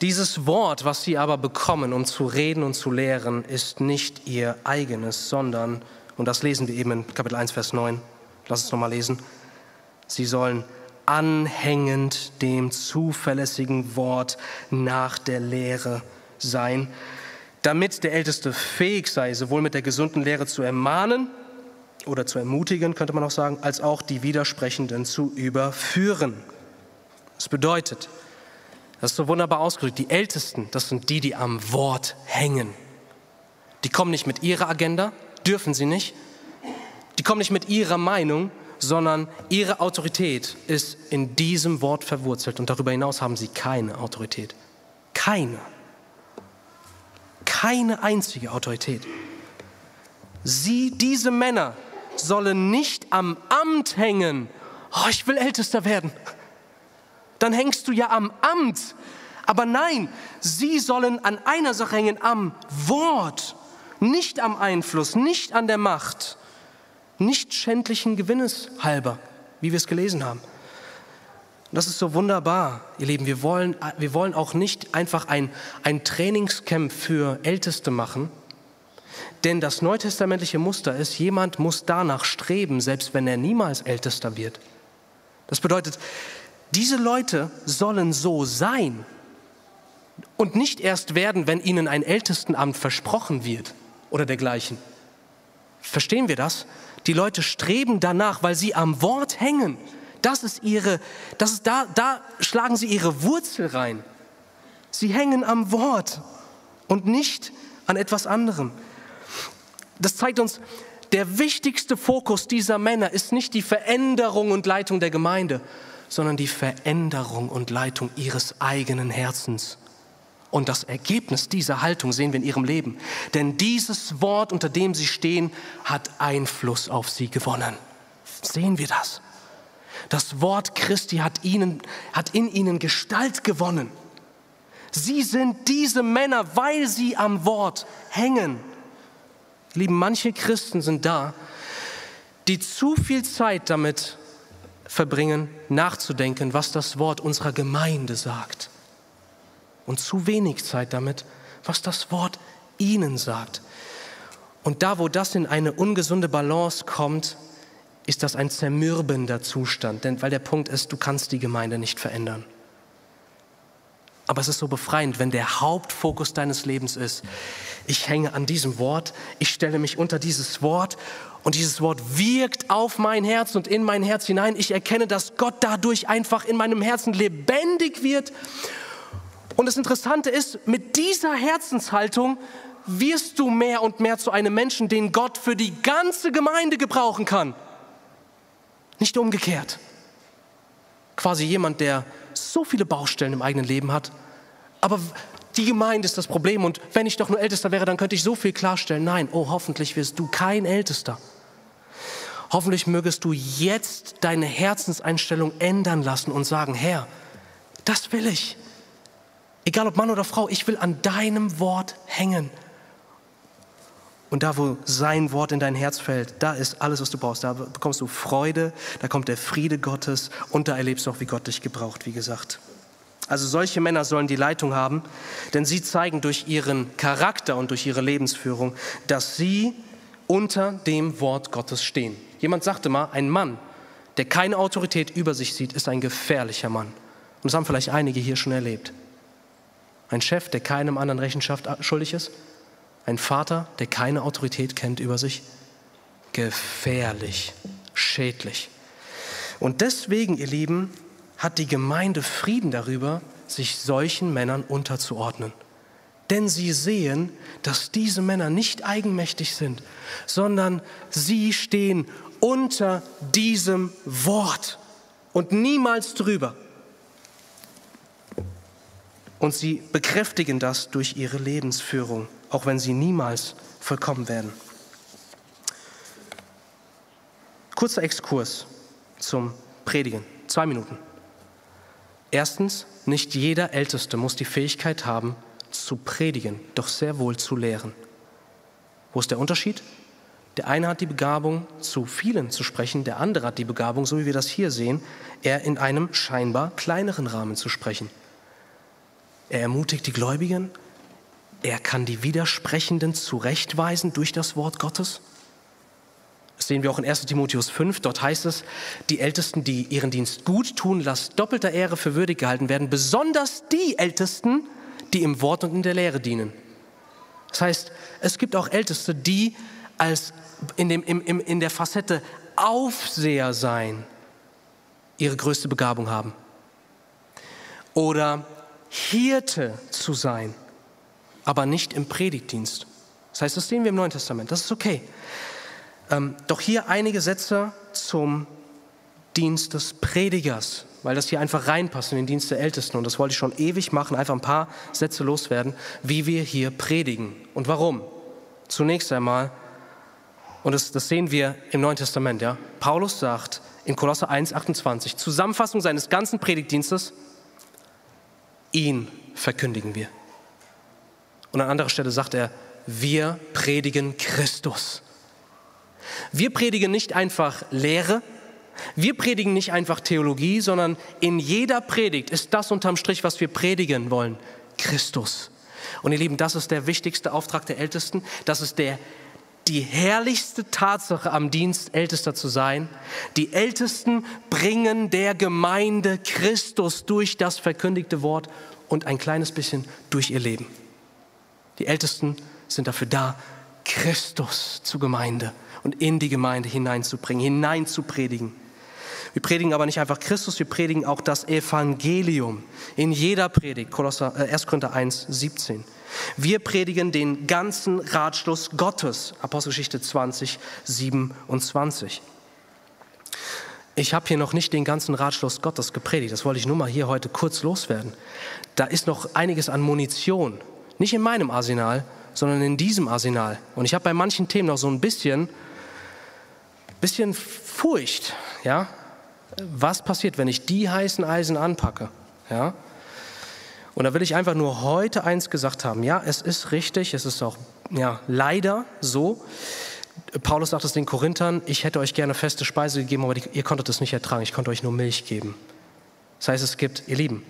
[SPEAKER 1] Dieses Wort, was sie aber bekommen, um zu reden und zu lehren, ist nicht ihr eigenes, sondern, und das lesen wir eben in Kapitel 1, Vers 9, lass uns nochmal lesen, sie sollen anhängend dem zuverlässigen Wort nach der Lehre sein, damit der Älteste fähig sei, sowohl mit der gesunden Lehre zu ermahnen oder zu ermutigen, könnte man auch sagen, als auch die Widersprechenden zu überführen. Das bedeutet, das ist so wunderbar ausgedrückt. Die Ältesten, das sind die, die am Wort hängen. Die kommen nicht mit ihrer Agenda, dürfen sie nicht. Die kommen nicht mit ihrer Meinung, sondern ihre Autorität ist in diesem Wort verwurzelt. Und darüber hinaus haben sie keine Autorität. Keine. Keine einzige Autorität. Sie, diese Männer, sollen nicht am Amt hängen. Oh, ich will Ältester werden dann hängst du ja am Amt. Aber nein, sie sollen an einer Sache hängen, am Wort, nicht am Einfluss, nicht an der Macht, nicht schändlichen Gewinnes halber, wie wir es gelesen haben. das ist so wunderbar, ihr Lieben. Wir wollen, wir wollen auch nicht einfach ein, ein Trainingscamp für Älteste machen, denn das neutestamentliche Muster ist, jemand muss danach streben, selbst wenn er niemals Ältester wird. Das bedeutet, diese Leute sollen so sein und nicht erst werden, wenn ihnen ein Ältestenamt versprochen wird oder dergleichen. Verstehen wir das? Die Leute streben danach, weil sie am Wort hängen. Das ist ihre, das ist da, da schlagen sie ihre Wurzel rein. Sie hängen am Wort und nicht an etwas anderem. Das zeigt uns, der wichtigste Fokus dieser Männer ist nicht die Veränderung und Leitung der Gemeinde, sondern die Veränderung und Leitung ihres eigenen Herzens. Und das Ergebnis dieser Haltung sehen wir in ihrem Leben. Denn dieses Wort, unter dem sie stehen, hat Einfluss auf sie gewonnen. Sehen wir das? Das Wort Christi hat, ihnen, hat in ihnen Gestalt gewonnen. Sie sind diese Männer, weil sie am Wort hängen. Lieben, manche Christen sind da, die zu viel Zeit damit verbringen, nachzudenken, was das Wort unserer Gemeinde sagt. Und zu wenig Zeit damit, was das Wort ihnen sagt. Und da, wo das in eine ungesunde Balance kommt, ist das ein zermürbender Zustand, denn weil der Punkt ist, du kannst die Gemeinde nicht verändern. Aber es ist so befreiend, wenn der Hauptfokus deines Lebens ist, ich hänge an diesem Wort, ich stelle mich unter dieses Wort und dieses Wort wirkt auf mein Herz und in mein Herz hinein. Ich erkenne, dass Gott dadurch einfach in meinem Herzen lebendig wird Und das Interessante ist, mit dieser Herzenshaltung wirst du mehr und mehr zu einem Menschen, den Gott für die ganze Gemeinde gebrauchen kann. Nicht umgekehrt. Quasi jemand, der so viele Baustellen im eigenen Leben hat, aber die Gemeinde ist das Problem und wenn ich doch nur Ältester wäre, dann könnte ich so viel klarstellen. Nein, oh, hoffentlich wirst du kein Ältester. Hoffentlich mögest du jetzt deine Herzenseinstellung ändern lassen und sagen, Herr, das will ich. Egal ob Mann oder Frau, ich will an deinem Wort hängen. Und da, wo sein Wort in dein Herz fällt, da ist alles, was du brauchst. Da bekommst du Freude, da kommt der Friede Gottes und da erlebst du auch, wie Gott dich gebraucht, wie gesagt. Also solche Männer sollen die Leitung haben, denn sie zeigen durch ihren Charakter und durch ihre Lebensführung, dass sie unter dem Wort Gottes stehen. Jemand sagte mal, ein Mann, der keine Autorität über sich sieht, ist ein gefährlicher Mann. Und das haben vielleicht einige hier schon erlebt. Ein Chef, der keinem anderen Rechenschaft schuldig ist, ein Vater, der keine Autorität kennt über sich? Gefährlich, schädlich. Und deswegen, ihr Lieben, hat die Gemeinde Frieden darüber, sich solchen Männern unterzuordnen. Denn sie sehen, dass diese Männer nicht eigenmächtig sind, sondern sie stehen unter diesem Wort und niemals drüber. Und sie bekräftigen das durch ihre Lebensführung auch wenn sie niemals vollkommen werden. Kurzer Exkurs zum Predigen. Zwei Minuten. Erstens, nicht jeder Älteste muss die Fähigkeit haben, zu predigen, doch sehr wohl zu lehren. Wo ist der Unterschied? Der eine hat die Begabung, zu vielen zu sprechen, der andere hat die Begabung, so wie wir das hier sehen, er in einem scheinbar kleineren Rahmen zu sprechen. Er ermutigt die Gläubigen, er kann die Widersprechenden zurechtweisen durch das Wort Gottes. Das sehen wir auch in 1 Timotheus 5. Dort heißt es, die Ältesten, die ihren Dienst gut tun, lasst doppelter Ehre für würdig gehalten werden, besonders die Ältesten, die im Wort und in der Lehre dienen. Das heißt, es gibt auch Älteste, die als in, dem, im, im, in der Facette Aufseher sein ihre größte Begabung haben. Oder Hirte zu sein aber nicht im Predigtdienst. Das heißt, das sehen wir im Neuen Testament, das ist okay. Ähm, doch hier einige Sätze zum Dienst des Predigers, weil das hier einfach reinpasst in den Dienst der Ältesten. Und das wollte ich schon ewig machen, einfach ein paar Sätze loswerden, wie wir hier predigen und warum. Zunächst einmal, und das, das sehen wir im Neuen Testament, ja, Paulus sagt in Kolosser 1, 28, Zusammenfassung seines ganzen Predigtdienstes, ihn verkündigen wir. Und an anderer Stelle sagt er, wir predigen Christus. Wir predigen nicht einfach Lehre, wir predigen nicht einfach Theologie, sondern in jeder Predigt ist das unterm Strich, was wir predigen wollen, Christus. Und ihr Lieben, das ist der wichtigste Auftrag der Ältesten, das ist der die herrlichste Tatsache am Dienst, Ältester zu sein. Die Ältesten bringen der Gemeinde Christus durch das verkündigte Wort und ein kleines bisschen durch ihr Leben. Die Ältesten sind dafür da, Christus zur Gemeinde und in die Gemeinde hineinzubringen, hineinzupredigen. Wir predigen aber nicht einfach Christus, wir predigen auch das Evangelium. In jeder Predigt, Kolosser, äh, 1. Korinther 1, 17. Wir predigen den ganzen Ratschluss Gottes, Apostelgeschichte 20, 27. Ich habe hier noch nicht den ganzen Ratschluss Gottes gepredigt, das wollte ich nur mal hier heute kurz loswerden. Da ist noch einiges an Munition nicht in meinem Arsenal, sondern in diesem Arsenal. Und ich habe bei manchen Themen noch so ein bisschen, bisschen Furcht. Ja? Was passiert, wenn ich die heißen Eisen anpacke? Ja? Und da will ich einfach nur heute eins gesagt haben. Ja, es ist richtig, es ist auch ja, leider so. Paulus sagt es den Korinthern, ich hätte euch gerne feste Speise gegeben, aber die, ihr konntet es nicht ertragen, ich konnte euch nur Milch geben. Das heißt, es gibt, ihr Lieben,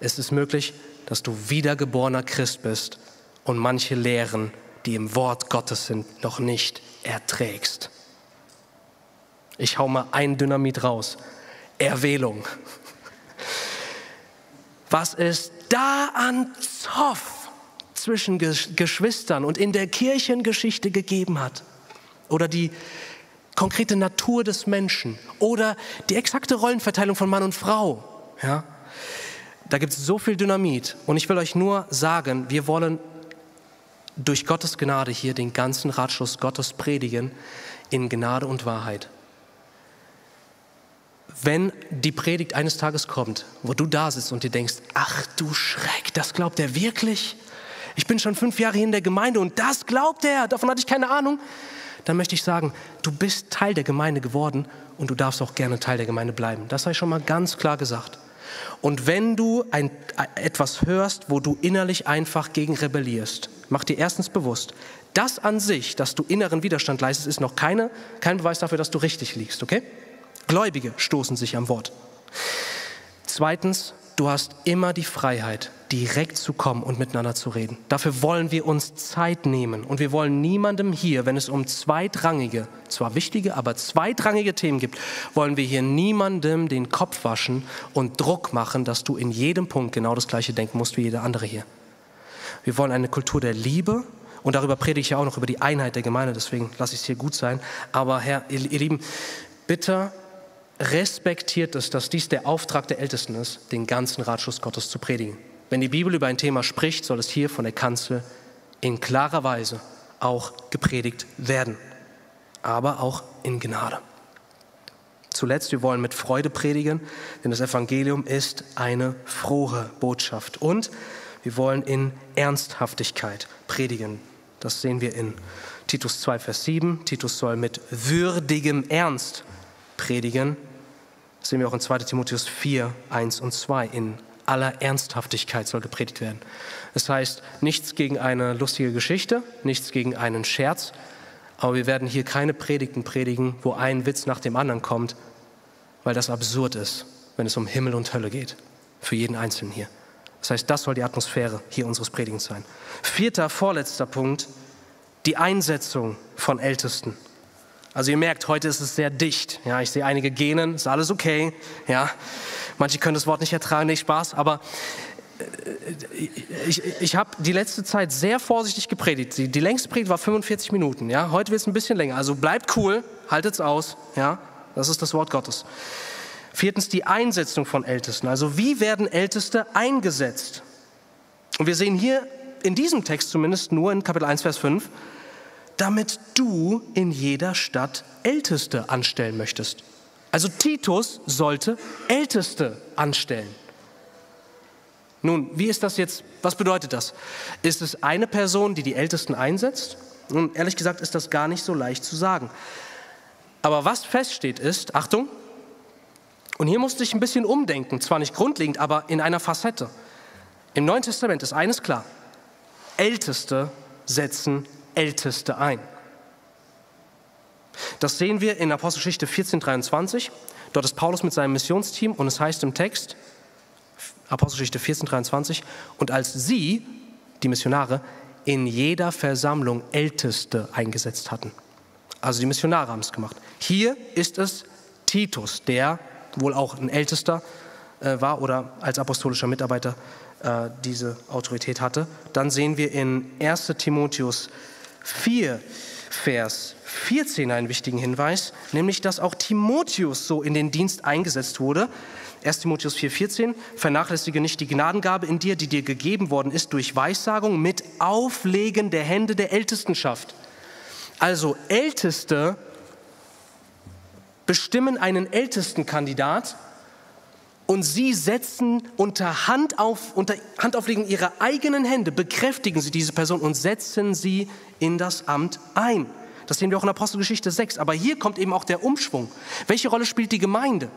[SPEAKER 1] es ist möglich, dass du wiedergeborener Christ bist und manche Lehren, die im Wort Gottes sind, noch nicht erträgst. Ich hau mal ein Dynamit raus. Erwählung. Was es da an Zoff zwischen Geschwistern und in der Kirchengeschichte gegeben hat. Oder die konkrete Natur des Menschen. Oder die exakte Rollenverteilung von Mann und Frau. Ja? Da gibt es so viel Dynamit. Und ich will euch nur sagen, wir wollen durch Gottes Gnade hier den ganzen Ratschluss Gottes predigen in Gnade und Wahrheit. Wenn die Predigt eines Tages kommt, wo du da sitzt und dir denkst, ach du Schreck, das glaubt er wirklich? Ich bin schon fünf Jahre hier in der Gemeinde und das glaubt er, davon hatte ich keine Ahnung. Dann möchte ich sagen, du bist Teil der Gemeinde geworden und du darfst auch gerne Teil der Gemeinde bleiben. Das ich schon mal ganz klar gesagt. Und wenn du ein, etwas hörst, wo du innerlich einfach gegen rebellierst, mach dir erstens bewusst, das an sich, dass du inneren Widerstand leistest, ist noch keine, kein Beweis dafür, dass du richtig liegst, okay? Gläubige stoßen sich am Wort. Zweitens, du hast immer die Freiheit, direkt zu kommen und miteinander zu reden. Dafür wollen wir uns Zeit nehmen und wir wollen niemandem hier, wenn es um zweitrangige, zwar wichtige, aber zweitrangige Themen gibt, wollen wir hier niemandem den Kopf waschen und Druck machen, dass du in jedem Punkt genau das gleiche denken musst wie jeder andere hier. Wir wollen eine Kultur der Liebe und darüber predige ich ja auch noch über die Einheit der Gemeinde, deswegen lasse ich es hier gut sein. Aber Herr, ihr, Lieben, bitte respektiert es, dass dies der Auftrag der Ältesten ist, den ganzen Ratschluss Gottes zu predigen. Wenn die Bibel über ein Thema spricht, soll es hier von der Kanzel in klarer Weise auch gepredigt werden, aber auch in Gnade. Zuletzt, wir wollen mit Freude predigen, denn das Evangelium ist eine frohe Botschaft. Und wir wollen in Ernsthaftigkeit predigen. Das sehen wir in Titus 2, Vers 7. Titus soll mit würdigem Ernst predigen. Sehen wir auch in 2 Timotheus 4, 1 und 2 in aller Ernsthaftigkeit soll gepredigt werden. Das heißt, nichts gegen eine lustige Geschichte, nichts gegen einen Scherz, aber wir werden hier keine Predigten predigen, wo ein Witz nach dem anderen kommt, weil das absurd ist, wenn es um Himmel und Hölle geht, für jeden Einzelnen hier. Das heißt, das soll die Atmosphäre hier unseres Predigens sein. Vierter, vorletzter Punkt, die Einsetzung von Ältesten. Also ihr merkt, heute ist es sehr dicht. Ja, ich sehe einige Genen, ist alles okay. Ja, Manche können das Wort nicht ertragen, nicht Spaß, aber äh, ich, ich habe die letzte Zeit sehr vorsichtig gepredigt. Die, die längste Predigt war 45 Minuten. Ja? Heute wird es ein bisschen länger. Also bleibt cool, haltet es aus. Ja? Das ist das Wort Gottes. Viertens die Einsetzung von Ältesten. Also wie werden Älteste eingesetzt? Und wir sehen hier in diesem Text zumindest nur in Kapitel 1, Vers 5, damit du in jeder Stadt Älteste anstellen möchtest. Also Titus sollte Älteste anstellen. Nun, wie ist das jetzt? Was bedeutet das? Ist es eine Person, die die Ältesten einsetzt? Nun, ehrlich gesagt ist das gar nicht so leicht zu sagen. Aber was feststeht ist, Achtung, und hier musste ich ein bisschen umdenken, zwar nicht grundlegend, aber in einer Facette. Im Neuen Testament ist eines klar, Älteste setzen Älteste ein. Das sehen wir in Apostelgeschichte 1423. Dort ist Paulus mit seinem Missionsteam und es heißt im Text, Apostelgeschichte 1423, und als sie, die Missionare, in jeder Versammlung Älteste eingesetzt hatten. Also die Missionare haben es gemacht. Hier ist es Titus, der wohl auch ein Ältester äh, war oder als apostolischer Mitarbeiter äh, diese Autorität hatte. Dann sehen wir in 1 Timotheus 4, Vers 14 einen wichtigen Hinweis, nämlich dass auch Timotheus so in den Dienst eingesetzt wurde. 1 Timotheus 4,14, vernachlässige nicht die Gnadengabe in dir, die dir gegeben worden ist durch Weissagung mit Auflegen der Hände der Ältestenschaft. Also Älteste bestimmen einen Ältestenkandidat und sie setzen unter, Hand auf, unter Handauflegen ihrer eigenen Hände, bekräftigen sie diese Person und setzen sie in das Amt ein. Das sehen wir auch in Apostelgeschichte 6. Aber hier kommt eben auch der Umschwung. Welche Rolle spielt die Gemeinde?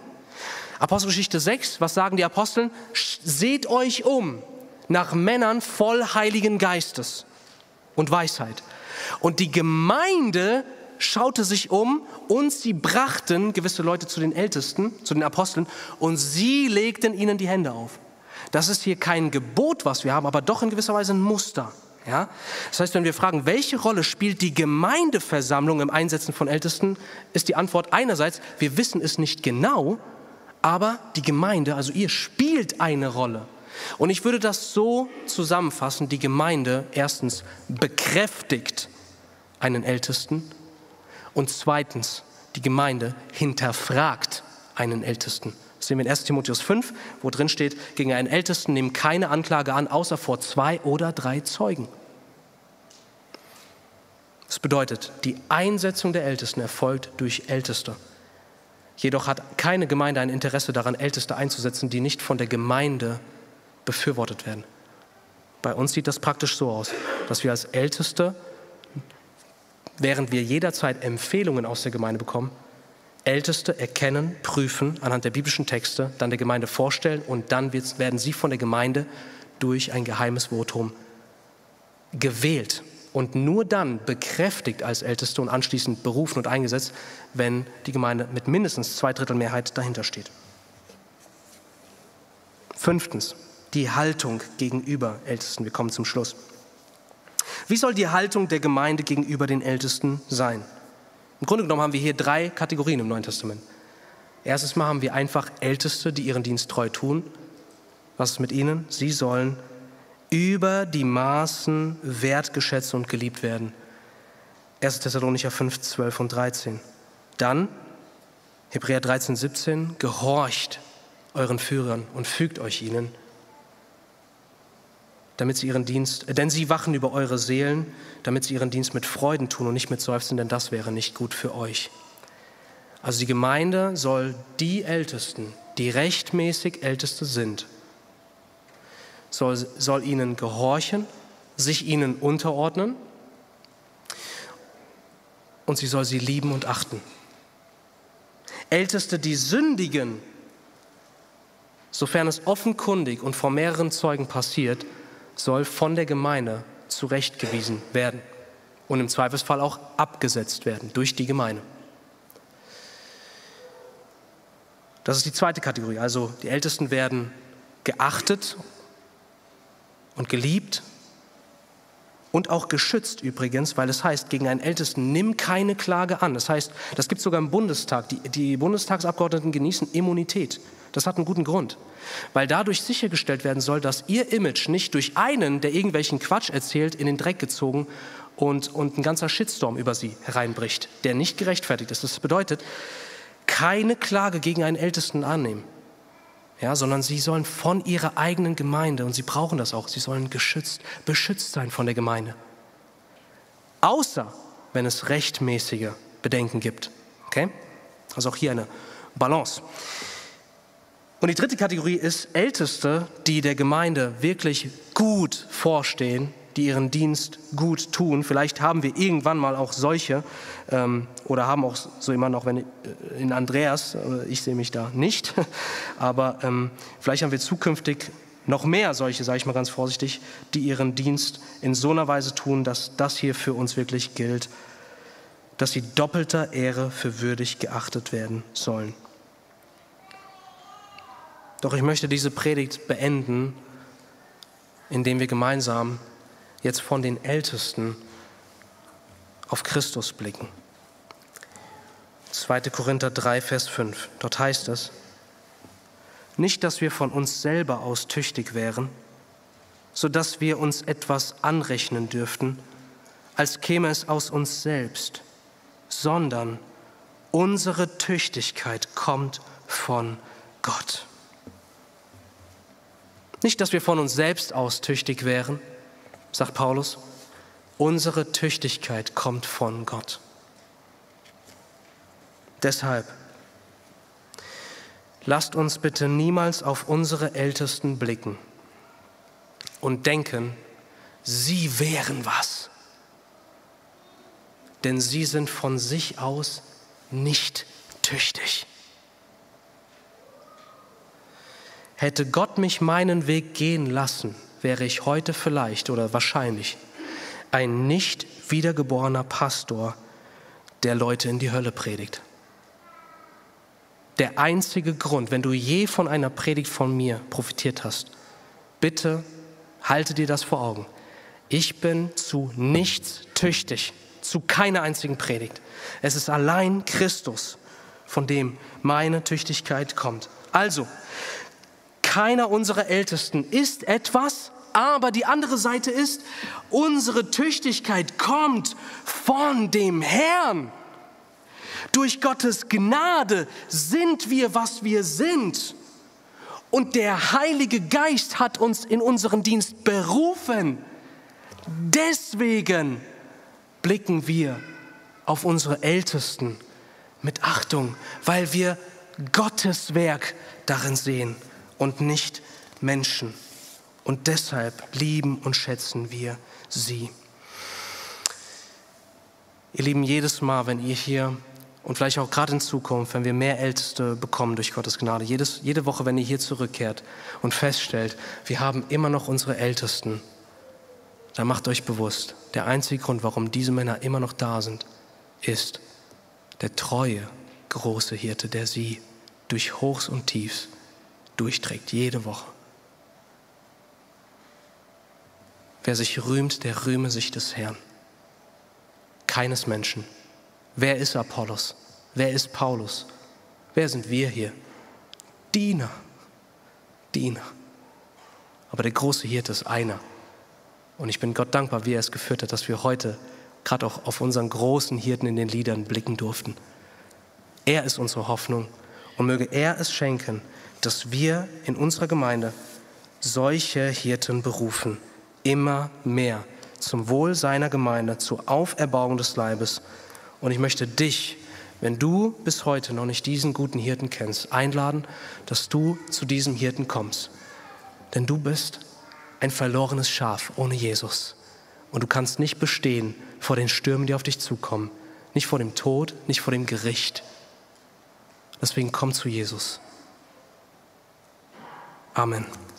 [SPEAKER 1] Apostelgeschichte 6, was sagen die Aposteln? Seht euch um nach Männern voll Heiligen Geistes und Weisheit. Und die Gemeinde schaute sich um und sie brachten gewisse Leute zu den Ältesten, zu den Aposteln und sie legten ihnen die Hände auf. Das ist hier kein Gebot, was wir haben, aber doch in gewisser Weise ein Muster. Ja? Das heißt, wenn wir fragen, welche Rolle spielt die Gemeindeversammlung im Einsetzen von Ältesten, ist die Antwort einerseits, wir wissen es nicht genau, aber die Gemeinde, also ihr, spielt eine Rolle. Und ich würde das so zusammenfassen, die Gemeinde erstens bekräftigt einen Ältesten und zweitens, die Gemeinde hinterfragt einen Ältesten, Das sehen wir in 1 Timotheus 5, wo drin steht, gegen einen Ältesten nehmen keine Anklage an, außer vor zwei oder drei Zeugen. Das bedeutet, die Einsetzung der Ältesten erfolgt durch Älteste. Jedoch hat keine Gemeinde ein Interesse daran, Älteste einzusetzen, die nicht von der Gemeinde befürwortet werden. Bei uns sieht das praktisch so aus, dass wir als Älteste, während wir jederzeit Empfehlungen aus der Gemeinde bekommen, Älteste erkennen, prüfen anhand der biblischen Texte, dann der Gemeinde vorstellen und dann werden sie von der Gemeinde durch ein geheimes Votum gewählt und nur dann bekräftigt als Älteste und anschließend berufen und eingesetzt, wenn die Gemeinde mit mindestens zwei Drittel Mehrheit dahinter steht. Fünftens, die Haltung gegenüber Ältesten. Wir kommen zum Schluss. Wie soll die Haltung der Gemeinde gegenüber den Ältesten sein? Im Grunde genommen haben wir hier drei Kategorien im Neuen Testament. Erstes Mal haben wir einfach Älteste, die ihren Dienst treu tun. Was ist mit ihnen? Sie sollen über die Maßen wertgeschätzt und geliebt werden. 1. Thessalonicher 5, 12 und 13. Dann Hebräer 13, 17, gehorcht euren Führern und fügt euch ihnen, damit sie ihren Dienst, denn sie wachen über eure Seelen, damit sie ihren Dienst mit Freuden tun und nicht mit Seufzen, denn das wäre nicht gut für euch. Also die Gemeinde soll die Ältesten, die rechtmäßig Älteste sind, soll, soll ihnen gehorchen, sich ihnen unterordnen und sie soll sie lieben und achten. Älteste, die sündigen, sofern es offenkundig und vor mehreren Zeugen passiert, soll von der Gemeinde zurechtgewiesen werden und im Zweifelsfall auch abgesetzt werden durch die Gemeinde. Das ist die zweite Kategorie. Also die Ältesten werden geachtet und geliebt und auch geschützt übrigens, weil es heißt, gegen einen Ältesten nimm keine Klage an. Das heißt, das gibt es sogar im Bundestag. Die, die Bundestagsabgeordneten genießen Immunität. Das hat einen guten Grund, weil dadurch sichergestellt werden soll, dass ihr Image nicht durch einen, der irgendwelchen Quatsch erzählt, in den Dreck gezogen und, und ein ganzer Shitstorm über sie hereinbricht, der nicht gerechtfertigt ist. Das bedeutet, keine Klage gegen einen Ältesten annehmen, ja, sondern sie sollen von ihrer eigenen Gemeinde, und sie brauchen das auch, sie sollen geschützt, beschützt sein von der Gemeinde. Außer wenn es rechtmäßige Bedenken gibt. Okay? Also auch hier eine Balance. Und die dritte Kategorie ist Älteste, die der Gemeinde wirklich gut vorstehen, die ihren Dienst gut tun. Vielleicht haben wir irgendwann mal auch solche ähm, oder haben auch so jemanden, auch wenn äh, in Andreas, äh, ich sehe mich da nicht, aber ähm, vielleicht haben wir zukünftig noch mehr solche, sage ich mal ganz vorsichtig, die ihren Dienst in so einer Weise tun, dass das hier für uns wirklich gilt, dass sie doppelter Ehre für würdig geachtet werden sollen. Doch ich möchte diese Predigt beenden, indem wir gemeinsam jetzt von den Ältesten auf Christus blicken. 2. Korinther 3, Vers 5. Dort heißt es, nicht, dass wir von uns selber aus tüchtig wären, so dass wir uns etwas anrechnen dürften, als käme es aus uns selbst, sondern unsere Tüchtigkeit kommt von Gott. Nicht, dass wir von uns selbst aus tüchtig wären, sagt Paulus. Unsere Tüchtigkeit kommt von Gott. Deshalb lasst uns bitte niemals auf unsere Ältesten blicken und denken, sie wären was. Denn sie sind von sich aus nicht tüchtig. Hätte Gott mich meinen Weg gehen lassen, wäre ich heute vielleicht oder wahrscheinlich ein nicht wiedergeborener Pastor, der Leute in die Hölle predigt. Der einzige Grund, wenn du je von einer Predigt von mir profitiert hast, bitte halte dir das vor Augen. Ich bin zu nichts tüchtig, zu keiner einzigen Predigt. Es ist allein Christus, von dem meine Tüchtigkeit kommt. Also, keiner unserer Ältesten ist etwas, aber die andere Seite ist, unsere Tüchtigkeit kommt von dem Herrn. Durch Gottes Gnade sind wir, was wir sind. Und der Heilige Geist hat uns in unseren Dienst berufen. Deswegen blicken wir auf unsere Ältesten mit Achtung, weil wir Gottes Werk darin sehen und nicht Menschen. Und deshalb lieben und schätzen wir sie. Ihr Lieben, jedes Mal, wenn ihr hier und vielleicht auch gerade in Zukunft, wenn wir mehr Älteste bekommen durch Gottes Gnade, jedes, jede Woche, wenn ihr hier zurückkehrt und feststellt, wir haben immer noch unsere Ältesten, dann macht euch bewusst, der einzige Grund, warum diese Männer immer noch da sind, ist der treue, große Hirte, der sie durch Hochs und Tiefs durchträgt, jede Woche. Wer sich rühmt, der rühme sich des Herrn. Keines Menschen. Wer ist Apollos? Wer ist Paulus? Wer sind wir hier? Diener. Diener. Aber der große Hirte ist einer. Und ich bin Gott dankbar, wie er es geführt hat, dass wir heute gerade auch auf unseren großen Hirten in den Liedern blicken durften. Er ist unsere Hoffnung und möge er es schenken, dass wir in unserer Gemeinde solche Hirten berufen, immer mehr zum Wohl seiner Gemeinde, zur Auferbauung des Leibes. Und ich möchte dich, wenn du bis heute noch nicht diesen guten Hirten kennst, einladen, dass du zu diesem Hirten kommst. Denn du bist ein verlorenes Schaf ohne Jesus. Und du kannst nicht bestehen vor den Stürmen, die auf dich zukommen. Nicht vor dem Tod, nicht vor dem Gericht. Deswegen komm zu Jesus. Amen.